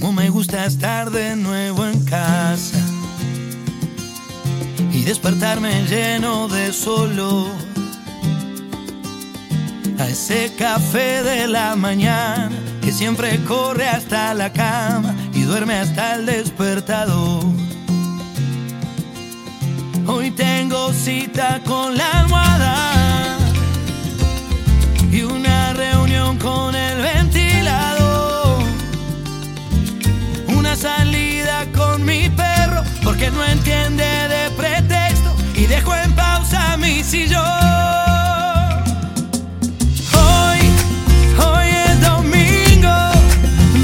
Como me gusta estar de nuevo en casa y despertarme lleno de solo a ese café de la mañana que siempre corre hasta la cama y duerme hasta el despertador. Hoy tengo cita con la almohada. que no entiende de pretexto y dejo en pausa mi sillón. Hoy, hoy es domingo,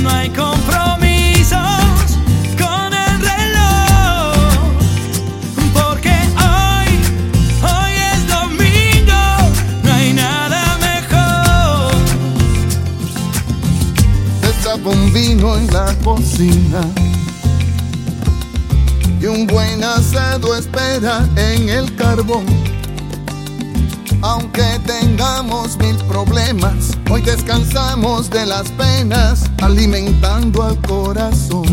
no hay compromisos con el reloj. Porque hoy, hoy es domingo, no hay nada mejor. Está un vino en la cocina y un buen asado espera en el carbón. Aunque tengamos mil problemas, hoy descansamos de las penas, alimentando al corazón.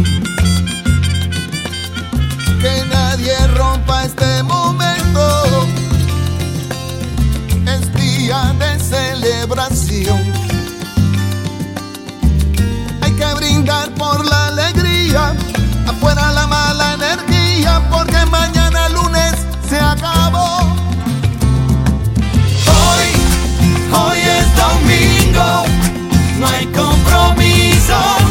Que nadie rompa este momento, es día de celebración. Hay que brindar por la alegría, afuera la mala energía porque mañana lunes se acabó. Hoy, hoy es domingo, no hay compromiso.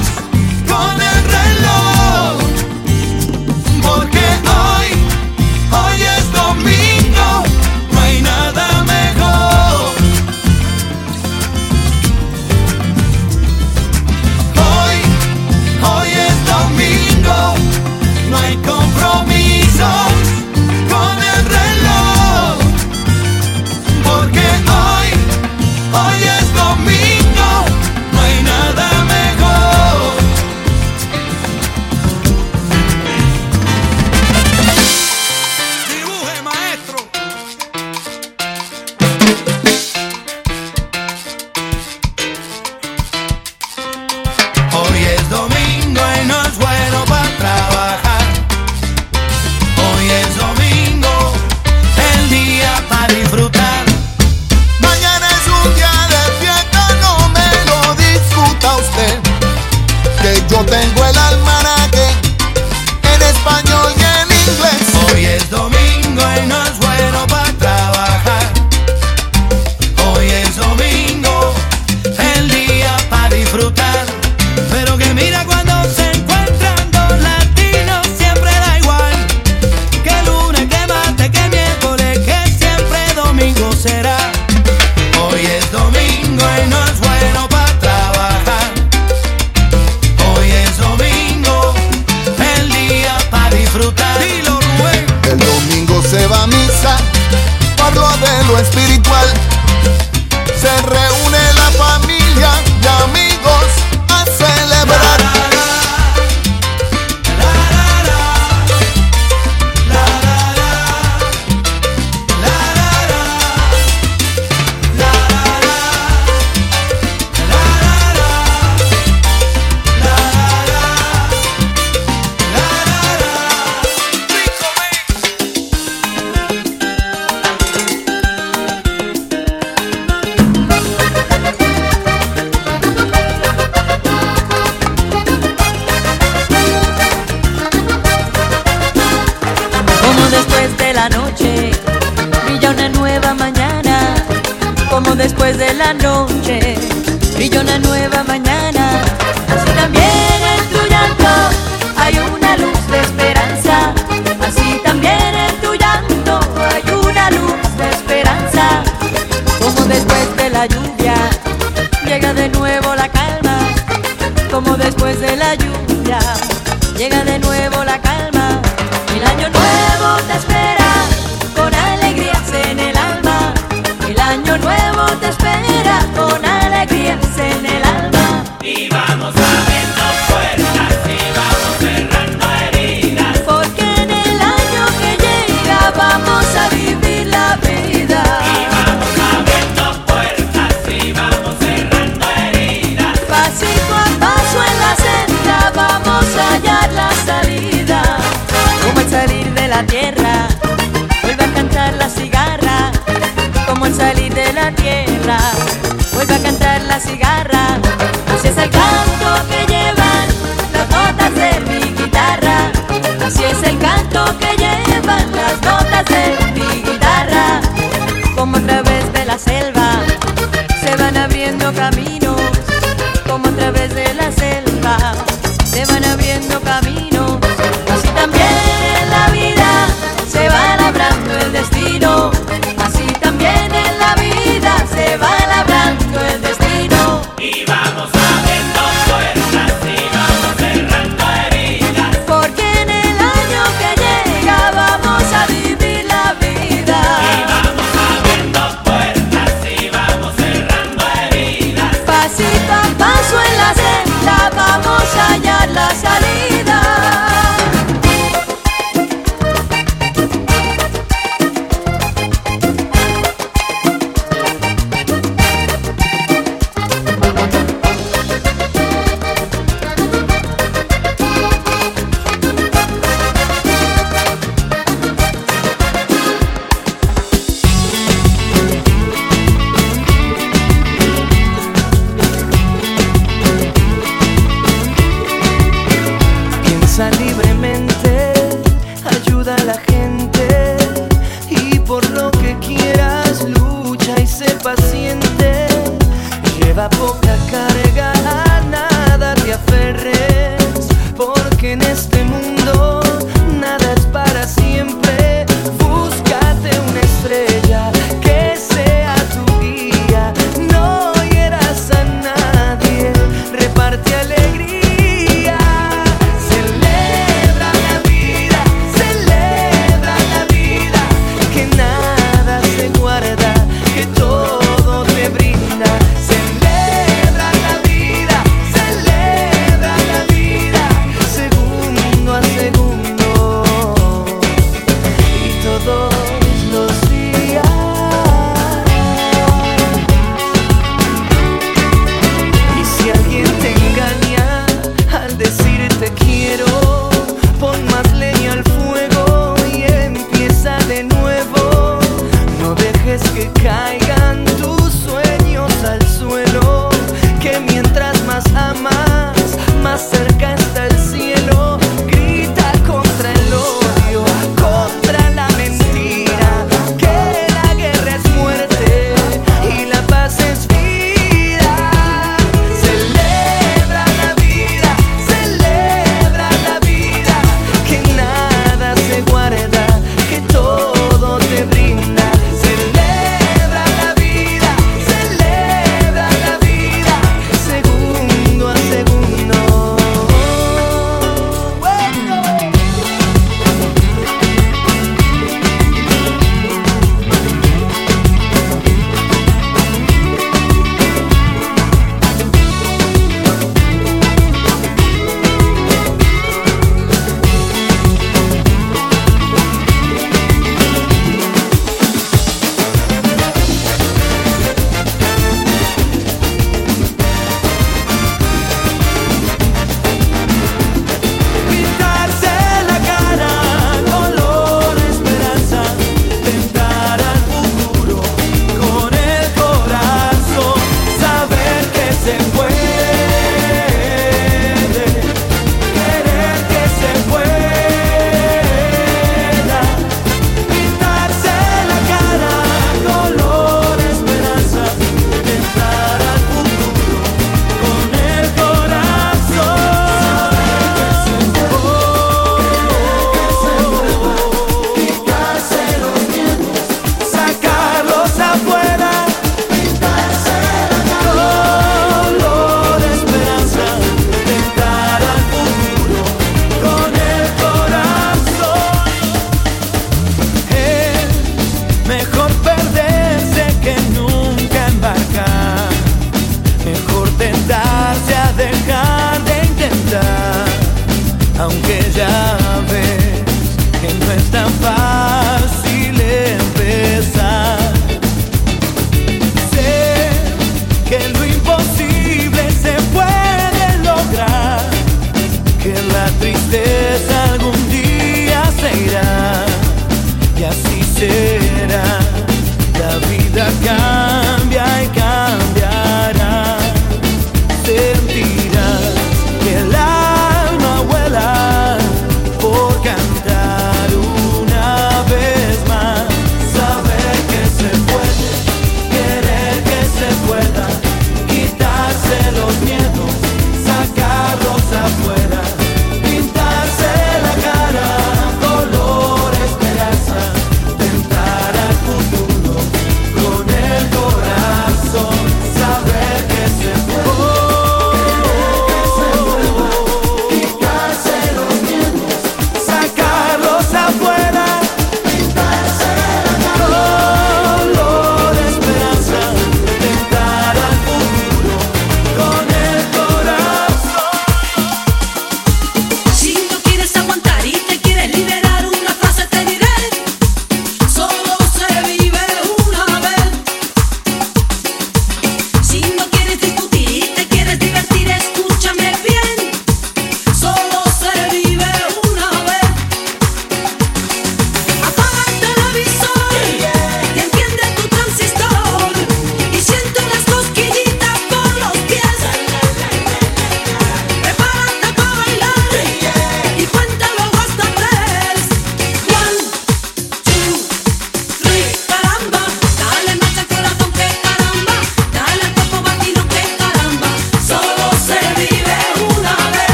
camino.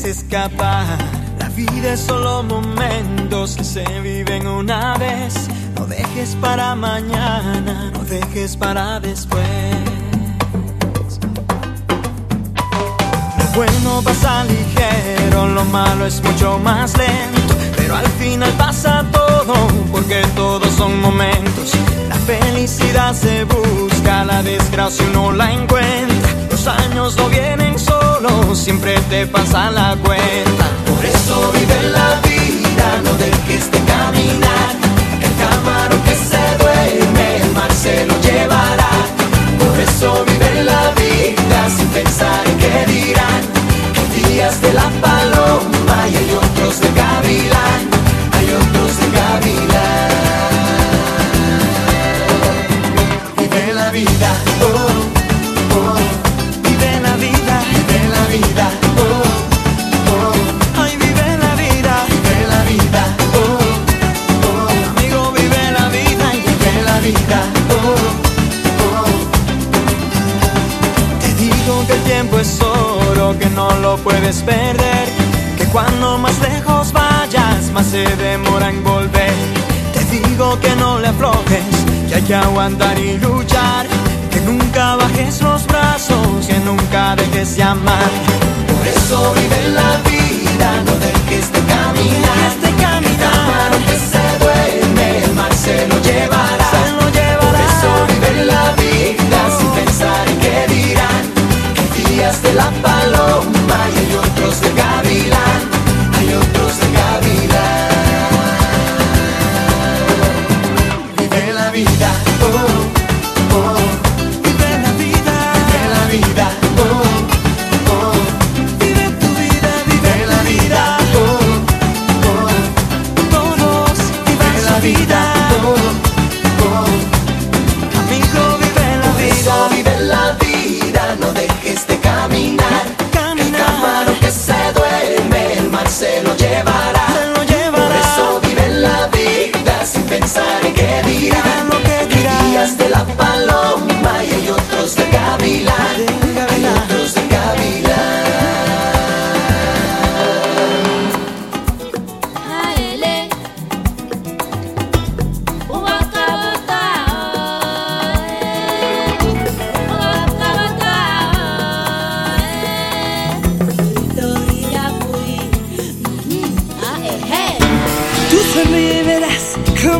puedes escapar. La vida es solo momentos que se viven una vez. No dejes para mañana, no dejes para después. Lo bueno pasa ligero, lo malo es mucho más lento. Pero al final pasa todo, porque todos son momentos. La felicidad se busca, la desgracia uno la encuentra. Los años no vienen siempre te pasan la cuenta. Por eso vive la vida.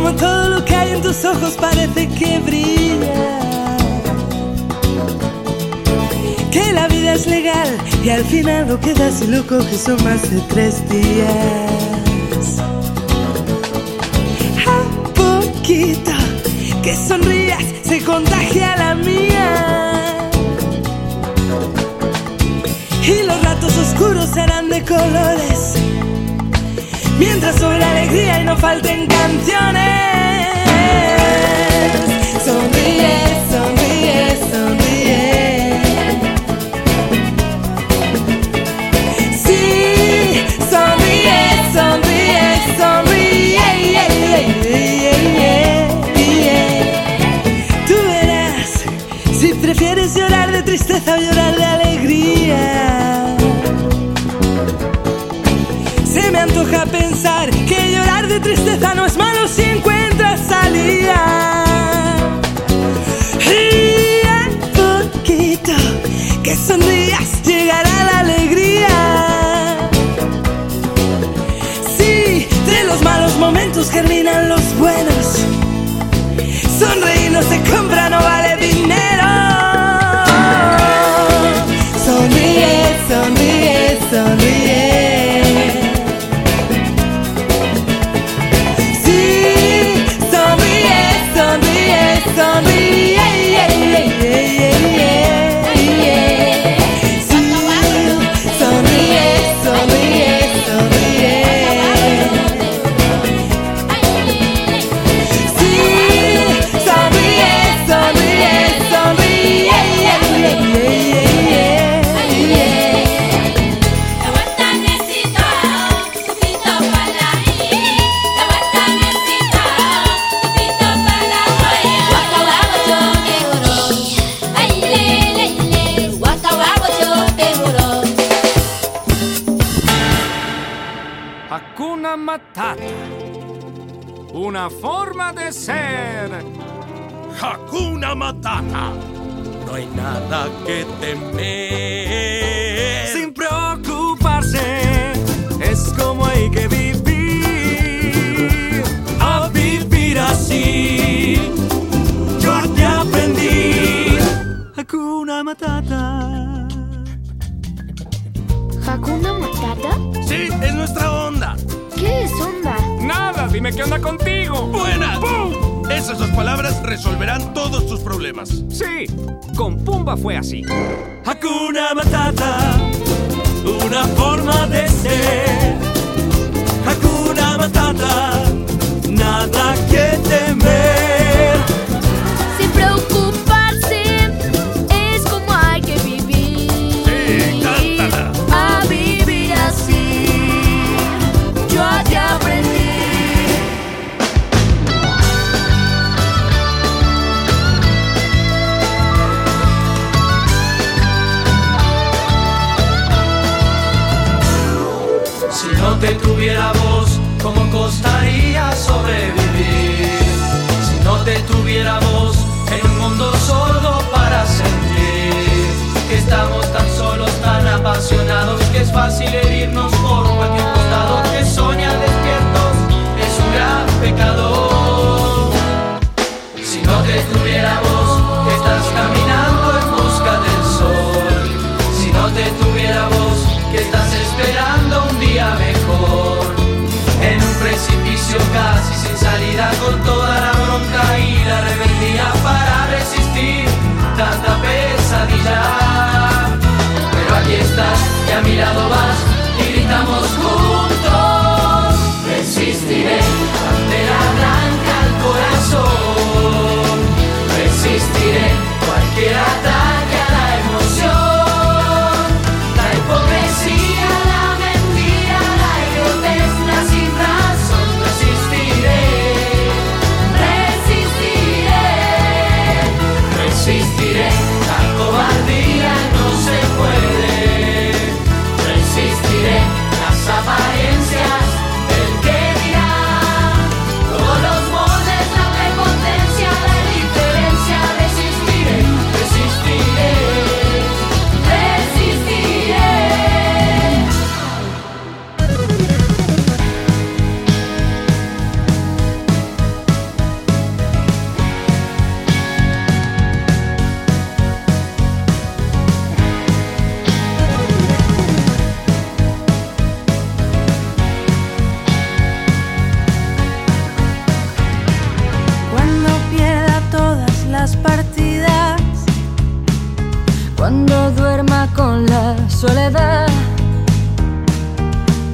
Como todo lo que hay en tus ojos parece que brilla. Que la vida es legal y al final lo que das y lo coges son más de tres días. A poquito que sonrías se contagia la mía. Y los ratos oscuros serán de colores. Mientras sobre la alegría y no falten canciones. Sonríe, de tristeza no es malo si encuentras salida. Y a poquito que sonrías llegará la alegría. Sí, de los malos momentos germinan los buenos. Matata. Una forma de ser. Hakuna Matata. No hay nada que temer. Sin preocuparse, es como hay que vivir. A vivir así, yo te aprendí. Hakuna Matata. ¿Hakuna Matata? Sí, es nuestra dime qué onda contigo. ¡Buena! ¡Pum! Esas dos palabras resolverán todos tus problemas. Sí, con Pumba fue así. Hakuna Matata, una forma de ser. Hakuna Matata, nada que temer. Es fácil herirnos por cualquier costado, que soña despiertos es un gran pecado. Si no te que estás caminando en busca del sol. Si no te tuviera voz, que estás esperando un día mejor. En un precipicio casi sin salida, con toda la bronca y la rebeldía para resistir tanta pesadilla. Estás y a mi lado vas y gritamos juntos. Resistiré cuando duerma con la soledad,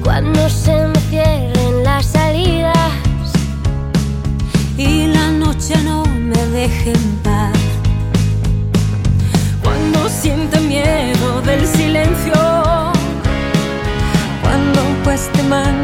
cuando se me cierren las salidas. Y la noche no me deje en paz, cuando sienta miedo del silencio, cuando cueste más.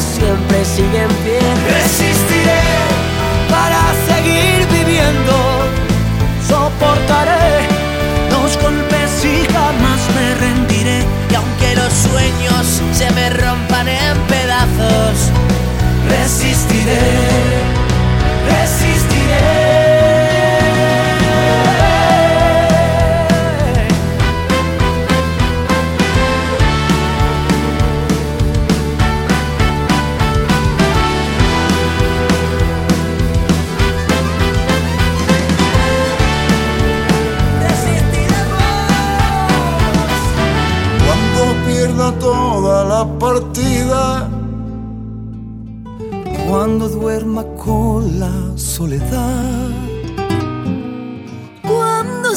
siempre sigue en pie.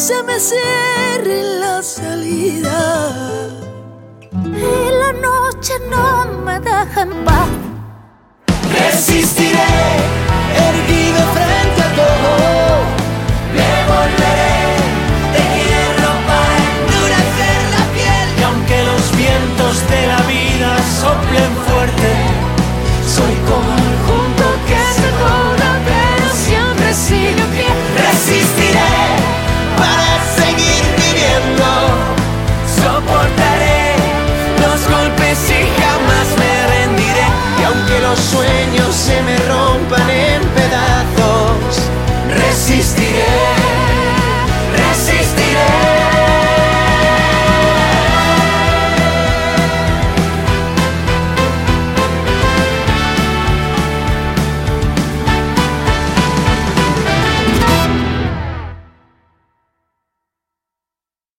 se me cierre la salida. Y la noche no me deja en paz.